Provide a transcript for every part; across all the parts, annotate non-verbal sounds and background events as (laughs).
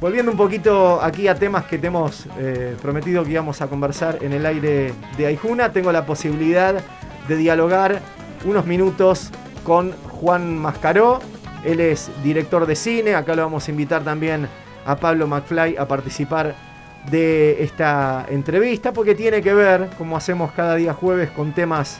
Volviendo un poquito aquí a temas que te hemos eh, prometido que íbamos a conversar en el aire de Aijuna, tengo la posibilidad de dialogar unos minutos con Juan Mascaró. Él es director de cine, acá lo vamos a invitar también a Pablo McFly a participar de esta entrevista porque tiene que ver, como hacemos cada día jueves, con temas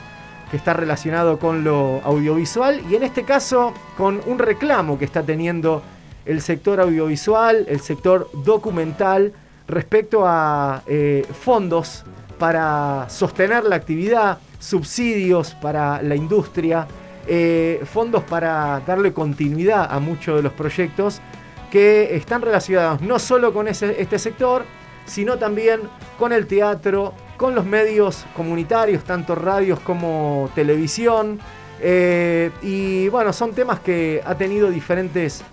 que está relacionado con lo audiovisual y en este caso con un reclamo que está teniendo el sector audiovisual, el sector documental, respecto a eh, fondos para sostener la actividad, subsidios para la industria, eh, fondos para darle continuidad a muchos de los proyectos que están relacionados no solo con este sector, sino también con el teatro, con los medios comunitarios, tanto radios como televisión. Eh, y bueno, son temas que ha tenido diferentes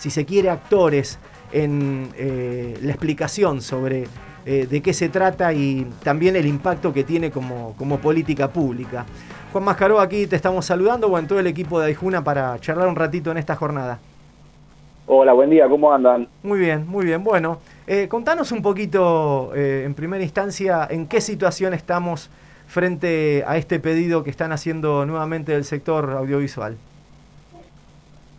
si se quiere, actores en eh, la explicación sobre eh, de qué se trata y también el impacto que tiene como, como política pública. Juan Mascaró, aquí te estamos saludando, bueno, todo el equipo de Aijuna para charlar un ratito en esta jornada. Hola, buen día, ¿cómo andan? Muy bien, muy bien. Bueno, eh, contanos un poquito, en primera instancia, en qué situación estamos frente a este pedido que están haciendo nuevamente del sector audiovisual.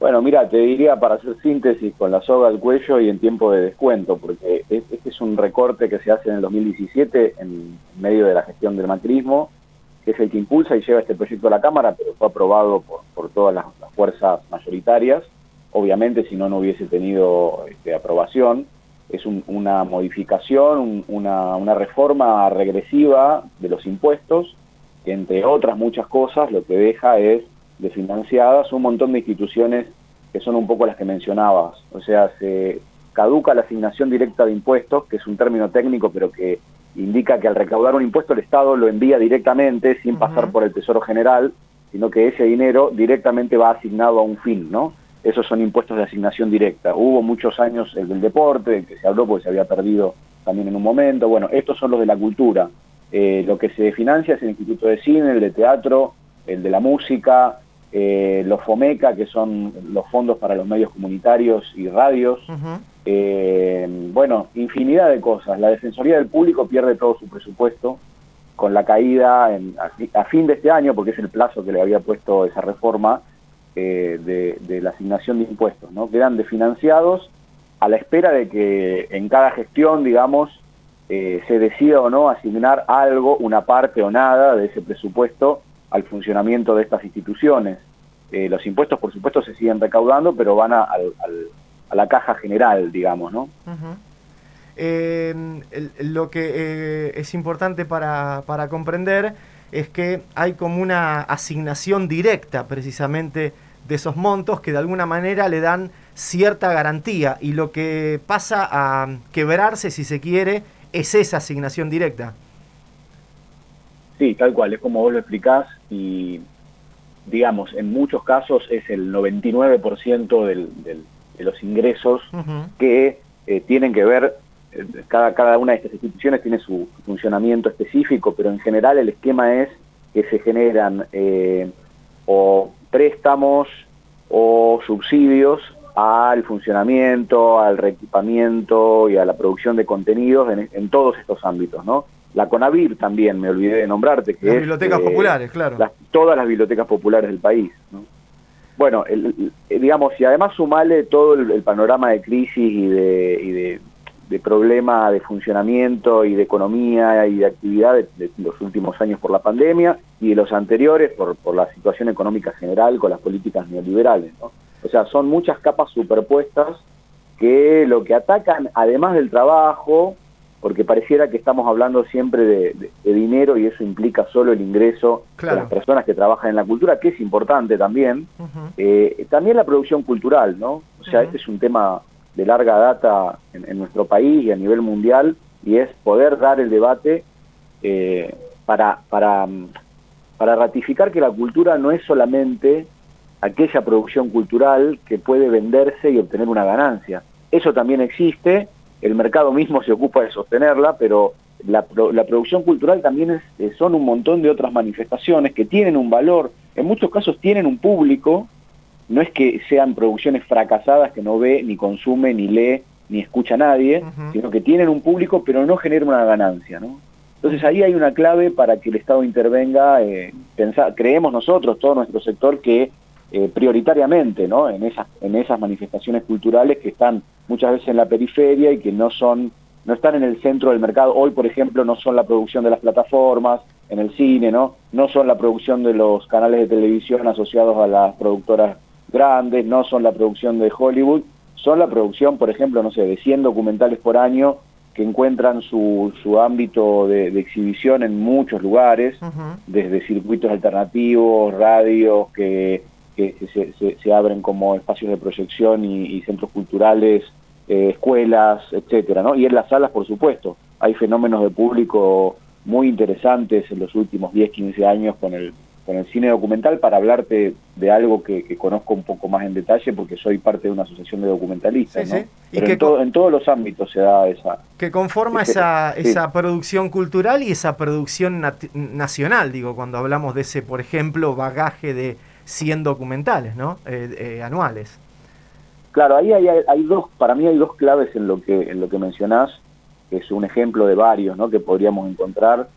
Bueno, mira, te diría para hacer síntesis con la soga al cuello y en tiempo de descuento, porque este es un recorte que se hace en el 2017 en medio de la gestión del macrismo, que es el que impulsa y lleva este proyecto a la Cámara, pero fue aprobado por, todas las, fuerzas mayoritarias. Obviamente, si no, no hubiese tenido este, aprobación. Es una modificación, una, una reforma regresiva de los impuestos, que entre otras muchas cosas lo que deja es de financiadas un montón de instituciones que son un poco las que mencionabas. O sea, se caduca la asignación directa de impuestos, que es un término técnico, pero que indica que al recaudar un impuesto el Estado lo envía directamente sin pasar por el Tesoro General, sino que ese dinero directamente va asignado a un fin, ¿no? Esos son impuestos de asignación directa. Hubo muchos años el del deporte, el que se habló porque se había perdido también en un momento. Bueno, estos son los de la cultura. Eh, lo que se financia es el Instituto de Cine, el de Teatro, el de la Música, eh, los FOMECA, que son los fondos para los medios comunitarios y radios, eh, bueno, infinidad de cosas. La Defensoría del Público pierde todo su presupuesto con la caída a, fin de este año, porque es el plazo que le había puesto esa reforma eh, de, la asignación de impuestos, ¿no? Quedan desfinanciados a la espera de que en cada gestión, digamos, se decida o no asignar algo, una parte o nada de ese presupuesto al funcionamiento de estas instituciones. Eh, los impuestos, por supuesto, se siguen recaudando, pero van a, la caja general, digamos, ¿no? Eh, lo que eh, es importante para, comprender es que hay como una asignación directa precisamente de esos montos que de alguna manera le dan cierta garantía y lo que pasa a quebrarse, si se quiere, es esa asignación directa. Sí, tal cual, es como vos lo explicás y, digamos, en muchos casos es el 99% del, de los ingresos que eh, tienen que ver, eh, cada, cada una de estas instituciones tiene su funcionamiento específico, pero en general el esquema es que se generan eh, o préstamos o subsidios al funcionamiento, al reequipamiento y a la producción de contenidos en, en todos estos ámbitos, ¿no? La CONAVIR también, me olvidé de nombrarte. Que las bibliotecas eh, populares, claro. todas las bibliotecas populares del país. Bueno, digamos, y además sumale todo el, panorama de crisis y de, de, problema de funcionamiento y de economía y de actividad de, los últimos años por la pandemia y de los anteriores por, por la situación económica general con las políticas neoliberales. ¿no? O sea, son muchas capas superpuestas que lo que atacan, además del trabajo, porque pareciera que estamos hablando siempre de, dinero y eso implica solo el ingreso de las personas que trabajan en la cultura, que es importante también. Eh, también la producción cultural, ¿no? O sea, este es un tema de larga data en, nuestro país y a nivel mundial, y es poder dar el debate eh, para, para, para ratificar que la cultura no es solamente aquella producción cultural que puede venderse y obtener una ganancia. Eso también existe, el mercado mismo se ocupa de sostenerla, pero la, la producción cultural también es, son un montón de otras manifestaciones que tienen un valor, en muchos casos tienen un público, no es que sean producciones fracasadas que no ve, ni consume, ni lee, ni escucha a nadie, sino que tienen un público pero no generan una ganancia, ¿no? Entonces ahí hay una clave para que el Estado intervenga, eh, creemos nosotros, todo nuestro sector, que eh, prioritariamente ¿no? en, esas, en esas manifestaciones culturales que están muchas veces en la periferia y que no son no están en el centro del mercado. Hoy, por ejemplo, no son la producción de las plataformas, en el cine, ¿no? No son la producción de los canales de televisión asociados a las productoras grandes, no son la producción de Hollywood, son la producción, por ejemplo, no sé, de 100 documentales por año que encuentran su, su ámbito de, exhibición en muchos lugares, desde circuitos alternativos, radios que, que se, se, abren como espacios de proyección y, centros culturales, eh, escuelas, etcétera, ¿no? Y en las salas, por supuesto, hay fenómenos de público muy interesantes en los últimos 10, 15 años con el con el cine documental para hablarte de algo que, conozco un poco más en detalle porque soy parte de una asociación de documentalistas. ¿no? Pero y que en, todos los ámbitos se da esa... Que conforma esa, esa producción cultural y esa producción nacional, digo, cuando hablamos de ese, por ejemplo, bagaje de 100 documentales ¿no? Eh, eh, anuales. Claro, ahí hay, hay, dos, para mí hay dos claves en lo que, en lo que mencionás, que es un ejemplo de varios ¿no? que podríamos encontrar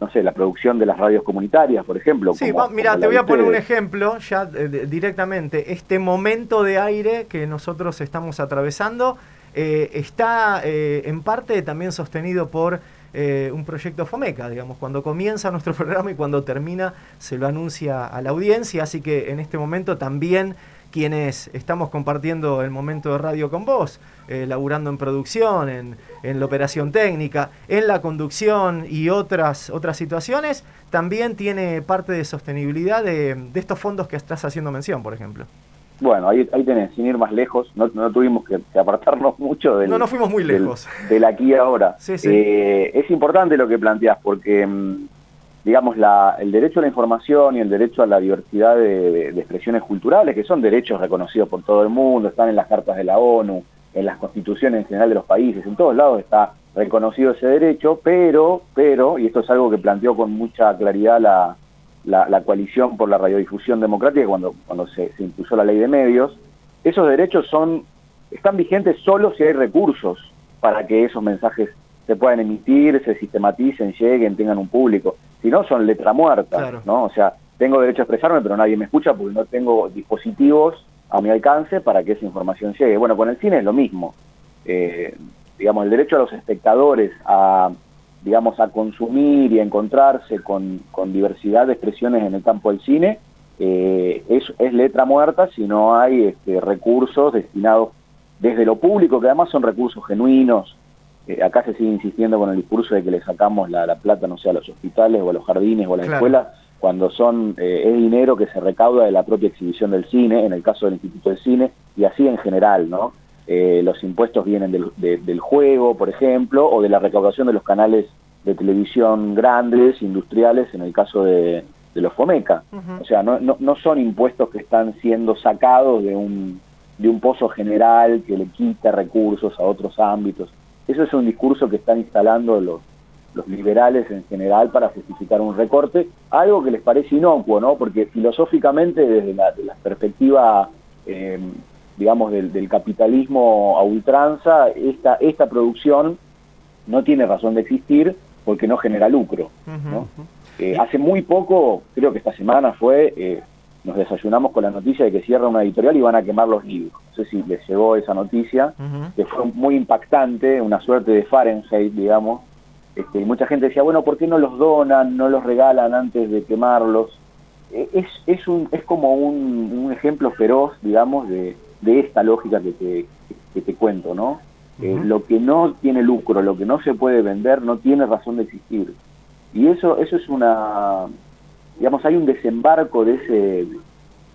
no sé, la producción de las radios comunitarias, por ejemplo. Sí, mira, te voy a poner un ejemplo ya eh, directamente. Este momento de aire que nosotros estamos atravesando eh, está eh, en parte también sostenido por un proyecto FOMECA, digamos, cuando comienza nuestro (laughs) programa y cuando termina se lo anuncia a la audiencia, así que en este momento también quienes estamos compartiendo el momento de radio con vos, eh, laburando en producción, en, la operación técnica, en la conducción y otras, otras situaciones, también tiene parte de sostenibilidad de, estos fondos que estás haciendo mención, por ejemplo. Bueno, ahí, ahí tenés, sin ir más lejos, no, tuvimos que, apartarnos (laughs) mucho del... No, no fuimos muy lejos. Del, aquí y ahora. Sí, sí. Eh, es importante lo que planteás porque mm, digamos, la, el derecho a la información y el derecho a la diversidad de, expresiones culturales, que son derechos reconocidos por todo el mundo, están en las cartas de la ONU, en las constituciones en general de los países, en todos lados está reconocido ese derecho, pero, pero, y esto es algo que planteó con mucha claridad la, la, coalición por la radiodifusión democrática cuando, cuando se, se impuso la ley de medios, esos derechos son, están vigentes solo si hay recursos para que esos mensajes se puedan emitir, se sistematicen, lleguen, tengan un público. Si no, son letra muerta, ¿no? O sea, tengo derecho a expresarme, pero nadie me escucha porque no tengo dispositivos a mi alcance para que esa información llegue. Bueno, con el cine es lo mismo. Eh, digamos, el derecho a los espectadores a, digamos, a consumir y a encontrarse con, con diversidad de expresiones en el campo del cine eh, es, es, letra muerta si no hay este, recursos destinados desde lo público, que además son recursos genuinos, eh, acá se sigue insistiendo con el discurso de que le sacamos la, plata, no sé, a los hospitales o a los jardines o a las escuelas, cuando son eh, es dinero que se recauda de la propia exhibición del cine, en el caso del Instituto de Cine, y así en general, ¿no? Eh, los impuestos vienen del, del, juego, por ejemplo, o de la recaudación de los canales de televisión grandes, industriales, en el caso de, los FOMECA. O sea, no, no, no son impuestos que están siendo sacados de un, de un pozo general que le quita recursos a otros ámbitos. Eso es un discurso que están instalando los, los liberales en general para justificar un recorte, algo que les parece inocuo, ¿no? Porque filosóficamente, desde la, perspectiva, eh, digamos, del, capitalismo a ultranza, esta, esta producción no tiene razón de existir porque no genera lucro, ¿no? Eh, hace muy poco, creo que esta semana fue, eh, nos desayunamos con la noticia de que cierra una editorial y van a quemar los libros. No sé si les llegó esa noticia, que fue muy impactante, una suerte de Fahrenheit, digamos. Este, y mucha gente decía, bueno, ¿por qué no los donan, no los regalan antes de quemarlos? E, es, es, un, es como un, ejemplo feroz, digamos, de, de esta lógica que te, que te cuento, ¿no? Eh, lo que no tiene lucro, lo que no se puede vender, no tiene razón de existir. Y eso, eso es una, digamos, hay un desembarco de ese,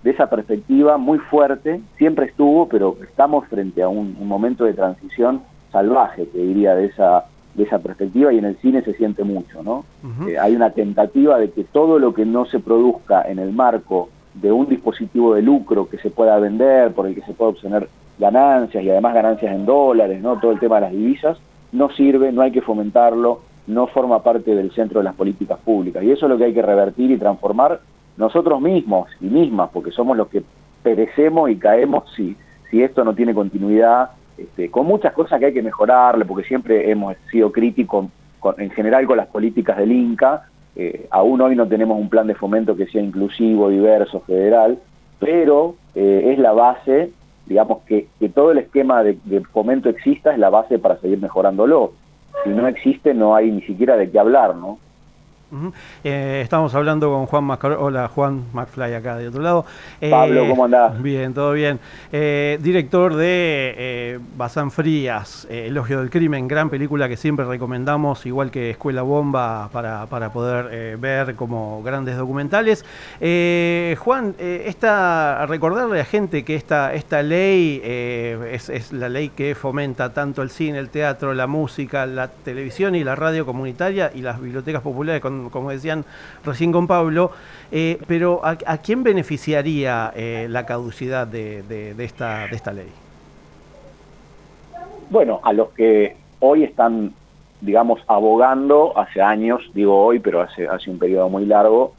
de esa perspectiva muy fuerte, siempre estuvo, pero estamos frente a un, momento de transición salvaje, te diría, de esa, de esa perspectiva, y en el cine se siente mucho, ¿no? Eh, hay una tentativa de que todo lo que no se produzca en el marco de un dispositivo de lucro que se pueda vender, por el que se pueda obtener ganancias y además ganancias en dólares, ¿no? Todo el tema de las divisas, no sirve, no hay que fomentarlo, no forma parte del centro de las políticas públicas. Y eso es lo que hay que revertir y transformar nosotros mismos y mismas, porque somos los que perecemos y caemos si, si esto no tiene continuidad, este, con muchas cosas que hay que mejorarle, porque siempre hemos sido críticos en general con las políticas del Inca, eh, aún hoy no tenemos un plan de fomento que sea inclusivo, diverso, federal, pero eh, es la base, digamos, que, todo el esquema de, fomento exista es la base para seguir mejorándolo. Si no existe, no hay ni siquiera de qué hablar, ¿no? Eh, estamos hablando con Juan Mascar Hola, Juan McFly acá de otro lado. Pablo, ¿cómo andás? Bien, todo bien. Eh, director de eh, Bazán Frías, Elogio del Crimen, gran película que siempre recomendamos, igual que Escuela Bomba, para, poder ver como grandes documentales. Juan, esta, recordarle a gente que esta, esta ley es, es la ley que fomenta tanto el cine, el teatro, la música, la televisión y la radio comunitaria y las bibliotecas populares con como decían recién con Pablo, eh, pero ¿a, quién beneficiaría eh, la caducidad de, esta, de esta ley? Bueno, a los que hoy están, digamos, abogando hace años, digo hoy, pero hace, hace un periodo muy largo,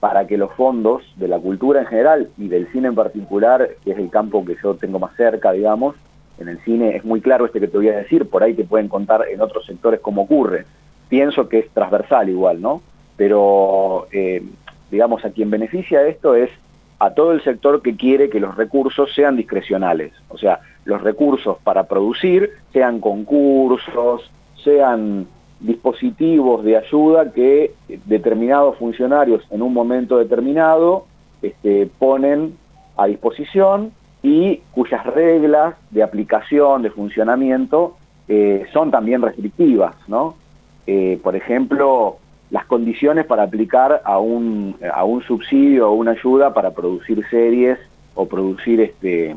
para que los fondos de la cultura en general y del cine en particular, que es el campo que yo tengo más cerca, digamos, en el cine es muy claro este que te voy a decir, por ahí te pueden contar en otros sectores cómo ocurre pienso que es transversal igual, ¿no? Pero, eh, digamos, a quien beneficia esto es a todo el sector que quiere que los recursos sean discrecionales. O sea, los recursos para producir sean concursos, sean dispositivos de ayuda que determinados funcionarios en un momento determinado este, ponen a disposición y cuyas reglas de aplicación, de funcionamiento, eh, son también restrictivas, ¿no? Eh, por ejemplo, las condiciones para aplicar a un, a un subsidio o una ayuda para producir series o producir este,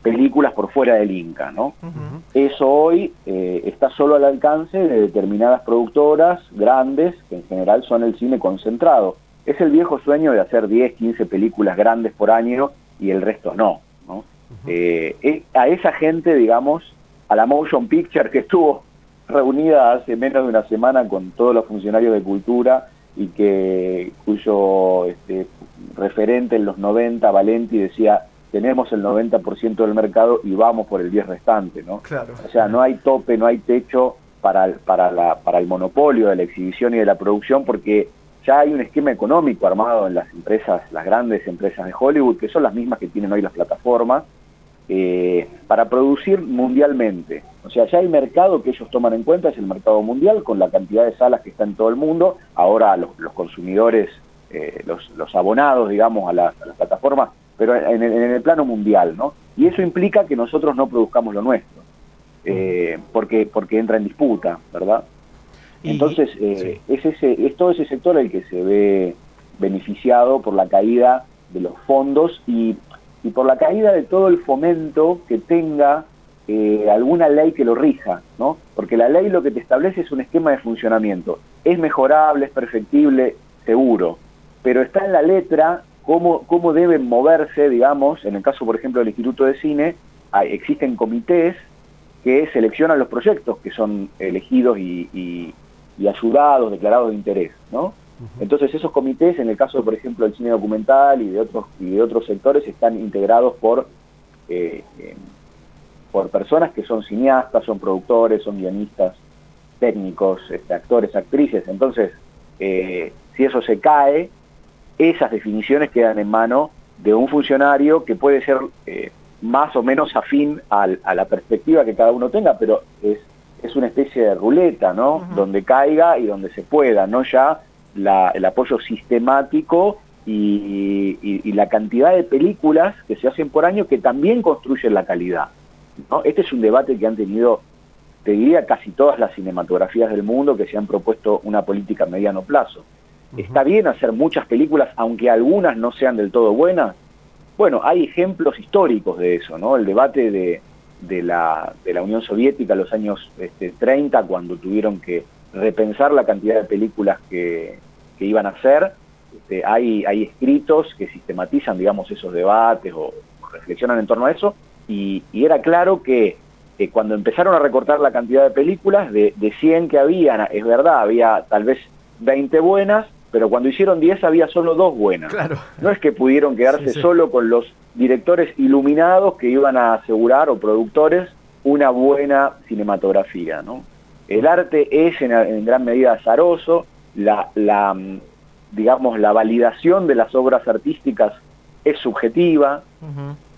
películas por fuera del Inca. ¿no? Eso hoy eh, está solo al alcance de determinadas productoras grandes, que en general son el cine concentrado. Es el viejo sueño de hacer 10, 15 películas grandes por año y el resto no. ¿no? Eh, a esa gente, digamos, a la Motion Picture que estuvo reunida hace menos de una semana con todos los funcionarios de cultura y que cuyo este, referente en los 90, Valenti, decía tenemos el 90% del mercado y vamos por el 10 restante, ¿no? Claro. O sea, no hay tope, no hay techo para el, para, la, para el monopolio de la exhibición y de la producción porque ya hay un esquema económico armado en las empresas, las grandes empresas de Hollywood, que son las mismas que tienen hoy las plataformas, eh, para producir mundialmente. O sea, ya hay mercado que ellos toman en cuenta, es el mercado mundial, con la cantidad de salas que está en todo el mundo. Ahora los, consumidores, eh, los, abonados, digamos, a, las plataformas, pero en el, plano mundial, ¿no? Y eso implica que nosotros no produzcamos lo nuestro, eh, porque, porque entra en disputa, ¿verdad? Entonces, es, ese, es todo ese sector el que se ve beneficiado por la caída de los fondos y y por la caída de todo el fomento que tenga eh, alguna ley que lo rija, ¿no? Porque la ley lo que te establece es un esquema de funcionamiento. Es mejorable, es perfectible, seguro, pero está en la letra cómo, cómo deben moverse, digamos, en el caso, por ejemplo, del Instituto de Cine, hay, existen comités que seleccionan los proyectos que son elegidos y, y, ayudados, declarados de interés, ¿no? Entonces esos comités, en el caso, por ejemplo, del cine documental y de otros, y de otros sectores, están integrados por, eh, eh, por personas que son cineastas, son productores, son guionistas, técnicos, este, actores, actrices. Entonces, eh, si eso se cae, esas definiciones quedan en mano de un funcionario que puede ser más o menos afín a la perspectiva que cada uno tenga, pero es, es una especie de ruleta, ¿no? Donde caiga y donde se pueda, no ya el apoyo sistemático y, la cantidad de películas que se hacen por año que también construyen la calidad. ¿no? Este es un debate que han tenido, te diría, casi todas las cinematografías del mundo que se han propuesto una política a mediano plazo. Está bien hacer muchas películas, aunque algunas no sean del todo buenas, bueno, hay ejemplos históricos de eso, ¿no? El debate de, de, la, de la Unión Soviética en los años este, 30, cuando tuvieron que repensar la cantidad de películas que, que iban a hacer. Este, hay, hay escritos que sistematizan, digamos, esos debates o, reflexionan en torno a eso, y, y era claro que cuando empezaron a recortar la cantidad de películas, de, de 100 que habían, es verdad, había tal vez 20 buenas, pero cuando hicieron 10 había solo dos buenas. Claro. No es que pudieron quedarse solo con los directores iluminados que iban a asegurar, o productores, una buena cinematografía. ¿no? El arte es en, gran medida azaroso, la, la, digamos, la validación de las obras artísticas es subjetiva,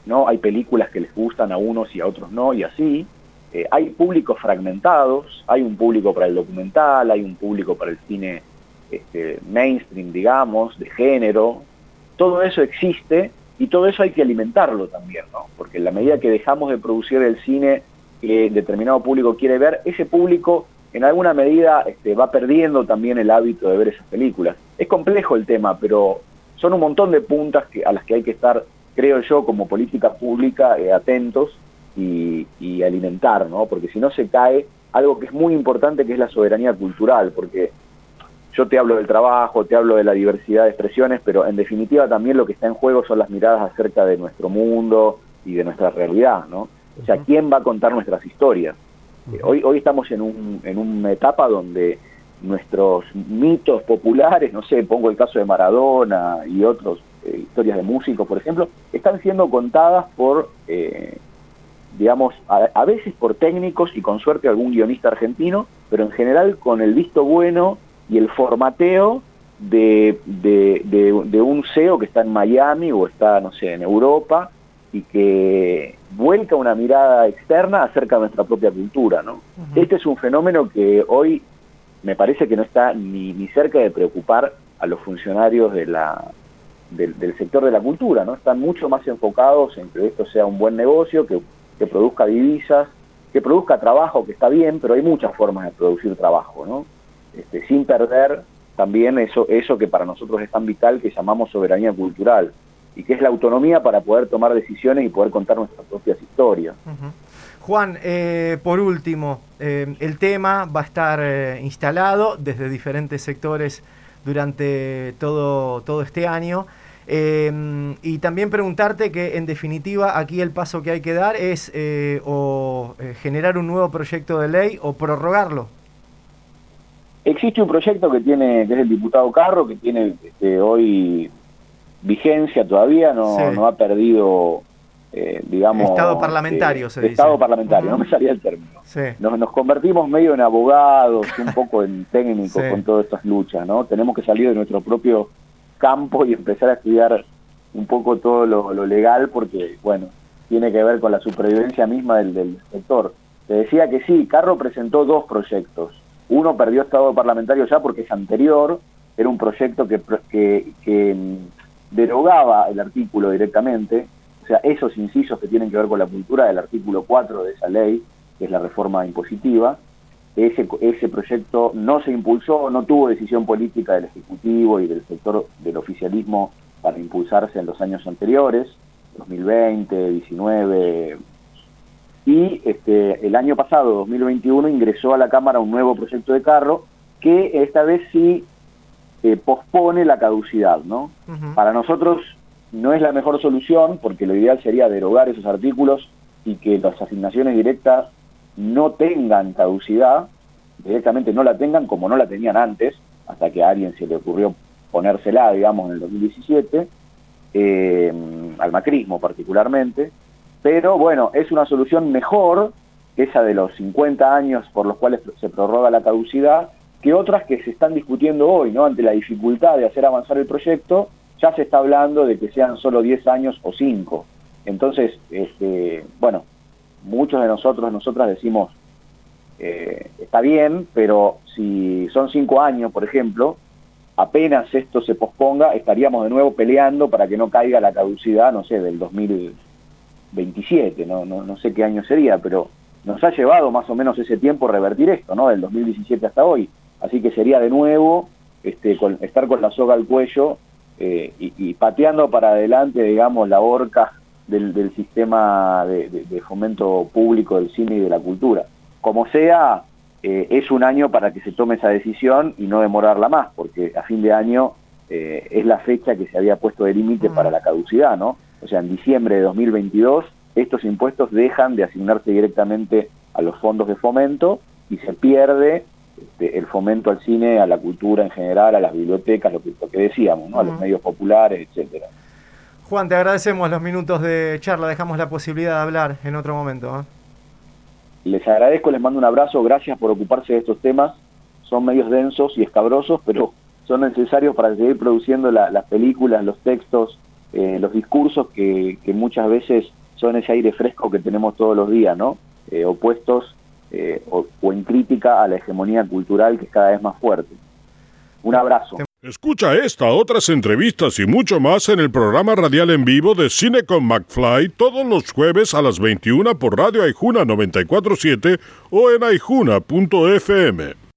¿no? Hay películas que les gustan a unos y a otros no, y así. Eh, hay públicos fragmentados, hay un público para el documental, hay un público para el cine este, mainstream, digamos, de género. Todo eso existe y todo eso hay que alimentarlo también, ¿no? Porque en la medida que dejamos de producir el cine que determinado público quiere ver, ese público en alguna medida este, va perdiendo también el hábito de ver esas películas. Es complejo el tema, pero son un montón de puntas que, a las que hay que estar creo yo, como política pública, eh, atentos y, alimentar, ¿no? Porque si no se cae algo que es muy importante, que es la soberanía cultural, porque yo te hablo del trabajo, te hablo de la diversidad de expresiones, pero en definitiva también lo que está en juego son las miradas acerca de nuestro mundo y de nuestra realidad, ¿no? O sea, ¿quién va a contar nuestras historias? hoy, hoy estamos en, un, en una etapa donde nuestros mitos populares, no sé, pongo el caso de Maradona y otros, eh, historias de músicos, por ejemplo, están siendo contadas por, eh, digamos, a, veces por técnicos y con suerte algún guionista argentino, pero en general con el visto bueno y el formateo de, de, un CEO que está en Miami o está, no sé, en Europa y que vuelca una mirada externa acerca de nuestra propia cultura, ¿no? Este es un fenómeno que hoy me parece que no está ni, ni cerca de preocupar a los funcionarios de la, del, sector de la cultura, ¿no? Están mucho más enfocados en que esto sea un buen negocio, que, produzca divisas, que produzca trabajo, que está bien, pero hay muchas formas de producir trabajo, ¿no? Este, sin perder también eso, eso que para nosotros es tan vital que llamamos soberanía cultural y que es la autonomía para poder tomar decisiones y poder contar nuestras propias historias. Juan, eh, por último, eh, el tema va a estar eh, instalado desde diferentes sectores durante todo, todo este año. Y también preguntarte que en definitiva aquí el paso que hay que dar es o generar un nuevo proyecto de ley o prorrogarlo. Existe un proyecto que tiene, que es el diputado Carro, que tiene este, hoy vigencia todavía, no, no ha perdido, eh, digamos... Estado parlamentario, se dice. Estado parlamentario, no me salía el término. Nos, nos, convertimos medio en abogados, un poco en (laughs) técnicos con todas estas luchas, ¿no? Tenemos que salir de nuestro propio campo y empezar a estudiar un poco todo lo, legal porque, bueno, tiene que ver con la supervivencia misma del, sector. Te decía que sí, Carro presentó dos proyectos. Uno perdió estado parlamentario ya porque es anterior, era un proyecto que, que, que derogaba el artículo directamente, o sea, esos incisos que tienen que ver con la cultura del artículo 4 de esa ley, que es la reforma impositiva, ese, ese proyecto no se impulsó, no tuvo decisión política del Ejecutivo y del sector del oficialismo para impulsarse en los años anteriores, 2020, 19. Y este, el año pasado, 2021, ingresó a la Cámara un nuevo proyecto de carro que esta vez sí eh, pospone la caducidad. ¿no? Para nosotros no es la mejor solución porque lo ideal sería derogar esos artículos y que las asignaciones directas no tengan caducidad, directamente no la tengan como no la tenían antes, hasta que a alguien se le ocurrió ponérsela, digamos, en el 2017, eh, al macrismo particularmente, pero bueno, es una solución mejor que esa de los 50 años por los cuales se prorroga la caducidad, que otras que se están discutiendo hoy, ¿no? Ante la dificultad de hacer avanzar el proyecto, ya se está hablando de que sean solo 10 años o 5. Entonces, este, bueno, muchos de nosotros, nosotras decimos, eh, está bien, pero si son cinco años, por ejemplo, apenas esto se posponga, estaríamos de nuevo peleando para que no caiga la caducidad, no sé, del 2027, no, no, no sé qué año sería, pero nos ha llevado más o menos ese tiempo revertir esto, ¿no? Del 2017 hasta hoy. Así que sería de nuevo este, estar con la soga al cuello eh, y, pateando para adelante, digamos, la horca del, sistema de, fomento público del cine y de la cultura. Como sea, eh, es un año para que se tome esa decisión y no demorarla más, porque a fin de año eh, es la fecha que se había puesto de límite para la caducidad, ¿no? O sea, en diciembre de 2022 estos impuestos dejan de asignarse directamente a los fondos de fomento y se pierde este, el fomento al cine, a la cultura en general, a las bibliotecas, lo que, que decíamos, ¿no? a los medios populares, etcétera. Juan, te agradecemos los minutos de charla, dejamos la posibilidad de hablar en otro momento. ¿eh? Les agradezco, les mando un abrazo, gracias por ocuparse de estos temas, son medios densos y escabrosos, pero son necesarios para seguir produciendo las películas, los textos, eh, los discursos que, muchas veces son ese aire fresco que tenemos todos los días, ¿no? Eh, opuestos eh, o, en crítica a la hegemonía cultural que es cada vez más fuerte. Un abrazo. Escucha esta, otras entrevistas y mucho más en el programa radial en vivo de Cine con McFly todos los jueves a las 21 por Radio Aijuna 947 o en aijuna.fm.